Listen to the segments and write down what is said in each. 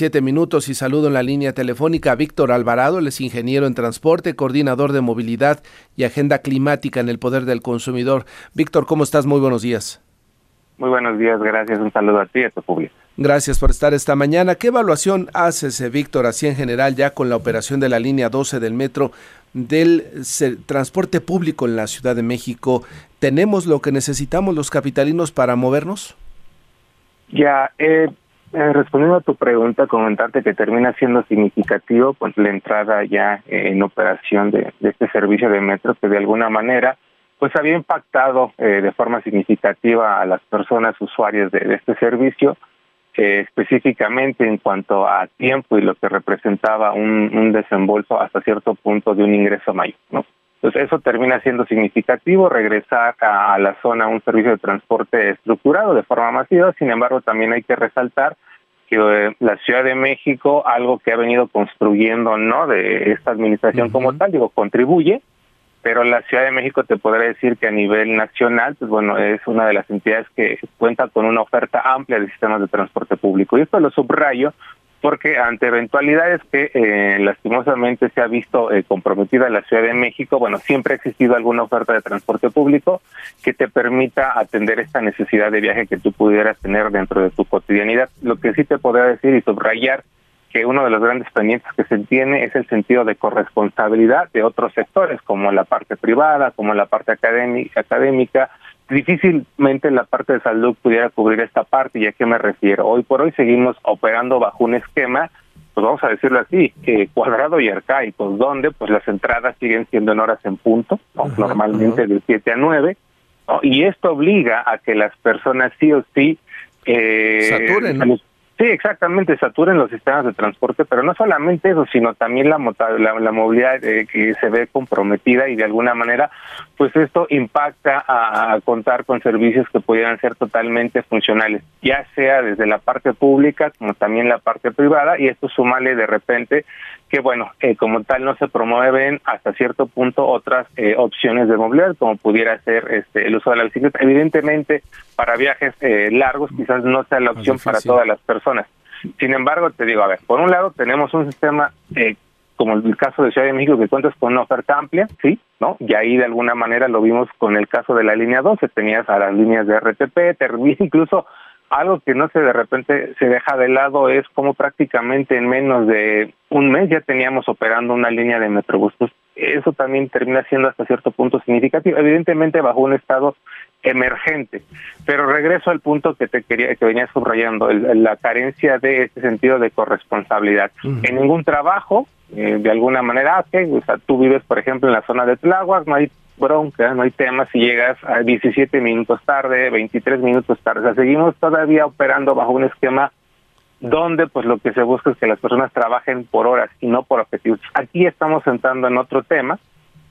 47 minutos y saludo en la línea telefónica a Víctor Alvarado, él es ingeniero en transporte, coordinador de movilidad y agenda climática en el Poder del Consumidor. Víctor, ¿cómo estás? Muy buenos días. Muy buenos días, gracias. Un saludo a ti y a tu público. Gracias por estar esta mañana. ¿Qué evaluación haces, Víctor, así en general ya con la operación de la línea 12 del metro del transporte público en la Ciudad de México? ¿Tenemos lo que necesitamos los capitalinos para movernos? Ya, eh, eh, respondiendo a tu pregunta, comentarte que termina siendo significativo pues la entrada ya en operación de, este servicio de metro que de alguna manera pues había impactado eh, de forma significativa a las personas usuarias de, este servicio, eh, específicamente en cuanto a tiempo y lo que representaba un, un desembolso hasta cierto punto de un ingreso mayor, ¿no? Entonces eso termina siendo significativo, regresar a, la zona un servicio de transporte estructurado de forma masiva, sin embargo también hay que resaltar que eh, la Ciudad de México, algo que ha venido construyendo no de esta administración como tal, digo, contribuye, pero la Ciudad de México te podría decir que a nivel nacional, pues bueno, es una de las entidades que cuenta con una oferta amplia de sistemas de transporte público. Y esto lo subrayo porque ante eventualidades que eh, lastimosamente se ha visto eh, comprometida la Ciudad de México, bueno, siempre ha existido alguna oferta de transporte público que te permita atender esta necesidad de viaje que tú pudieras tener dentro de tu cotidianidad. Lo que sí te podría decir y subrayar que uno de los grandes pendientes que se tiene es el sentido de corresponsabilidad de otros sectores, como la parte privada, como la parte académica, académica difícilmente la parte de salud pudiera cubrir esta parte, ¿y a qué me refiero? Hoy por hoy seguimos operando bajo un esquema, pues vamos a decirlo así, eh, cuadrado y arcaico, donde pues las entradas siguen siendo en horas en punto, normalmente de 7 a 9, y esto obliga a que las personas sí o sí eh, Saturen, Sí, exactamente, saturen los sistemas de transporte, pero no solamente eso, sino también la, la, movilidad eh, que se ve comprometida y de alguna manera, pues esto impacta a, contar con servicios que pudieran ser totalmente funcionales, ya sea desde la parte pública como también la parte privada, y esto sumale de repente que, bueno, eh, como tal no se promueven hasta cierto punto otras eh, opciones de movilidad, como pudiera ser este, el uso de la bicicleta. Evidentemente, para viajes largos quizás no sea la opción para todas las personas sin embargo, te digo, a ver, por un lado tenemos un sistema eh, como el caso de Ciudad de México que cuentas con una oferta amplia, sí, ¿no? Y ahí de alguna manera lo vimos con el caso de la línea 12, tenías a las líneas de RTP, incluso algo que no se de repente se deja de lado es como prácticamente en menos de un mes ya teníamos operando una línea de Metrobús. Pues, eso también termina siendo hasta cierto punto significativo, evidentemente bajo un estado emergente. Pero regreso al punto que te quería que venía subrayando, la carencia de ese sentido de corresponsabilidad. En ningún trabajo, eh, de alguna manera, o sea, tú vives, por ejemplo, en la zona de Tláhuac, no hay bronca, no hay tema si llegas a 17 minutos tarde, 23 minutos tarde. O sea, seguimos todavía operando bajo un esquema donde pues lo que se busca es que las personas trabajen por horas y no por objetivos. Aquí estamos entrando en otro tema,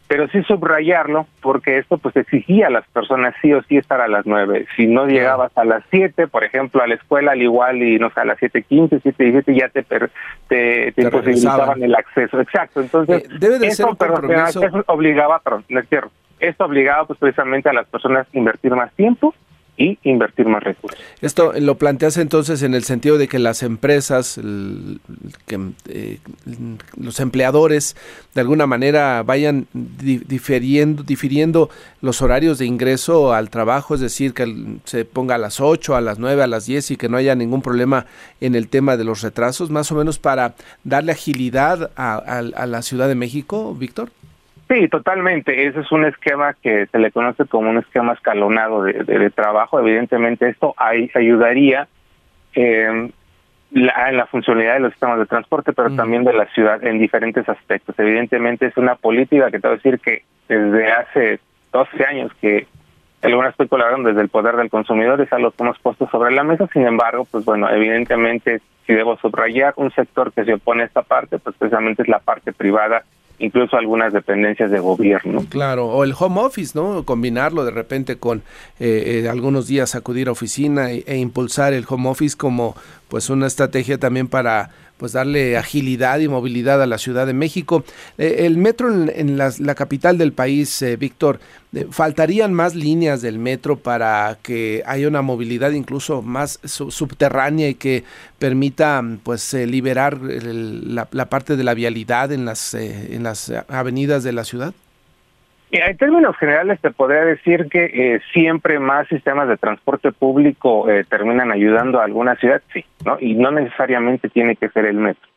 pero sí subrayarlo porque esto pues exigía a las personas sí o sí estar a las nueve. Si no llegabas a las siete, por ejemplo, a la escuela al igual y no sé, a las siete quince, siete diecisiete ya te, te, te, imposibilitaban el acceso. Exacto. Entonces, eh, debe de eso obligaba, perdón, les cierro. Esto obligaba pues precisamente a las personas a invertir más tiempo y invertir más recursos. Esto lo planteas entonces en el sentido de que las empresas, eh, los empleadores, de alguna manera vayan difiriendo, difiriendo los horarios de ingreso al trabajo, es decir, que se ponga a las 8, a las 9, a las 10 y que no haya ningún problema en el tema de los retrasos, más o menos para darle agilidad a la Ciudad de México, Víctor. Sí, totalmente. Ese es un esquema que se le conoce como un esquema escalonado de, trabajo. Evidentemente esto ayudaría en la funcionalidad de los sistemas de transporte, pero también de la ciudad en diferentes aspectos. Evidentemente es una política que te voy a decir que desde hace 12 años que algunas especularon desde el poder del consumidor es algo que hemos puesto sobre la mesa. Sin embargo, pues bueno, evidentemente si debo subrayar un sector que se opone a esta parte, pues precisamente es la parte privada incluso algunas dependencias de gobierno. Claro, o el home office, ¿no? Combinarlo de repente con eh, eh, algunos días acudir a oficina e, e, impulsar el home office como pues una estrategia también para pues darle agilidad y movilidad a la Ciudad de México. Eh, el metro en, la, capital del país, eh, Víctor, eh, ¿faltarían más líneas del metro para que haya una movilidad incluso más subterránea y que permita pues liberar la, la, parte de la vialidad en las, en las avenidas de la ciudad? En términos generales te podría decir que eh, siempre más sistemas de transporte público eh, terminan ayudando a alguna ciudad, sí, ¿no? Y no necesariamente tiene que ser el metro.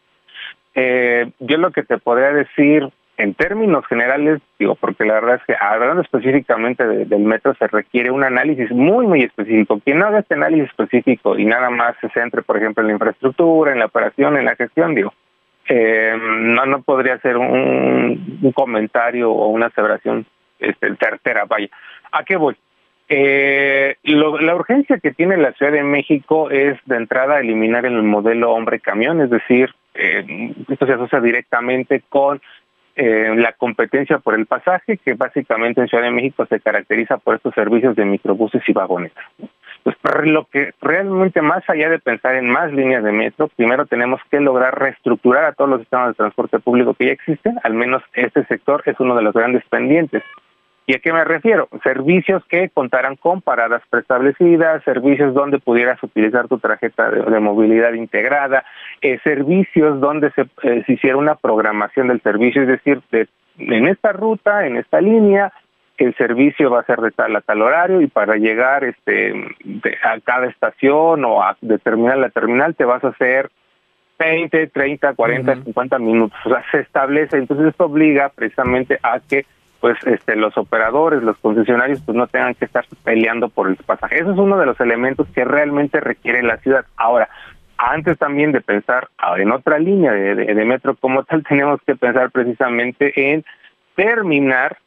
Eh, yo lo que te podría decir en términos generales, digo, porque la verdad es que hablando específicamente del metro se requiere un análisis muy, muy específico. Quien no haga este análisis específico y nada más se centre, por ejemplo, en la infraestructura, en la operación, en la gestión, digo, eh, no no podría ser un, comentario o una aseveración este, certera, vaya. ¿A qué voy? Eh, la urgencia que tiene la Ciudad de México es de entrada eliminar el modelo hombre-camión, es decir, eh, esto se asocia directamente con eh, la competencia por el pasaje, que básicamente en Ciudad de México se caracteriza por estos servicios de microbuses y vagonetas. Pues lo que realmente más allá de pensar en más líneas de metro, primero tenemos que lograr reestructurar a todos los sistemas de transporte público que ya existen, al menos este sector es uno de los grandes pendientes. ¿Y a qué me refiero? Servicios que contaran con paradas preestablecidas, servicios donde pudieras utilizar tu tarjeta de, movilidad integrada, eh, servicios donde se, eh, se, hiciera una programación del servicio, es decir, de, en esta ruta, en esta línea, el servicio va a ser de tal a tal horario y para llegar este a cada estación o a de terminal a terminal te vas a hacer 20, 30, 40, 50 minutos. O sea, se establece, entonces esto obliga precisamente a que pues este los operadores, los concesionarios pues no tengan que estar peleando por el pasaje. Eso es uno de los elementos que realmente requiere la ciudad. Ahora, antes también de pensar en otra línea de, de metro como tal, tenemos que pensar precisamente en terminar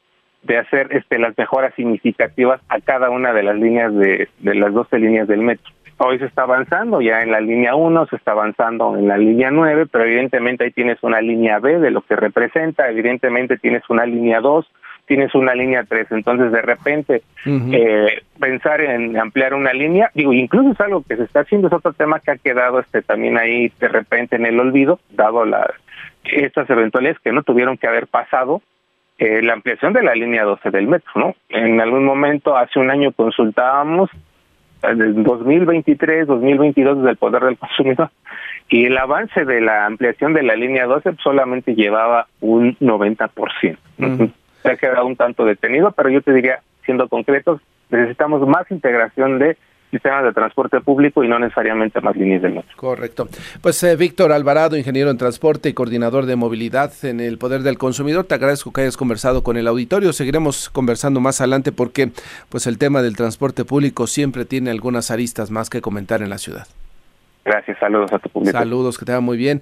de hacer este, las mejoras significativas a cada una de las líneas de, de las 12 líneas del metro. Hoy se está avanzando, ya en la línea 1 se está avanzando en la línea 9, pero evidentemente ahí tienes una línea B de lo que representa, evidentemente tienes una línea 2, tienes una línea 3, entonces de repente eh, pensar en ampliar una línea, digo, incluso es algo que se está haciendo, es otro tema que ha quedado este también ahí de repente en el olvido, dado la, estas eventualidades que no tuvieron que haber pasado, eh, la ampliación de la línea 12 del metro, ¿no? En algún momento, hace un año consultábamos, en 2023, 2022, desde el Poder del Consumidor, y el avance de la ampliación de la línea 12 solamente llevaba un 90%. Se ha quedado un tanto detenido, pero yo te diría, siendo concretos, necesitamos más integración de sistemas de transporte público y no necesariamente más líneas de metro. Correcto. Pues eh, Víctor Alvarado, ingeniero en transporte y coordinador de movilidad en el Poder del Consumidor, te agradezco que hayas conversado con el auditorio. Seguiremos conversando más adelante porque pues el tema del transporte público siempre tiene algunas aristas más que comentar en la ciudad. Gracias, saludos a tu público. Saludos, que te va muy bien.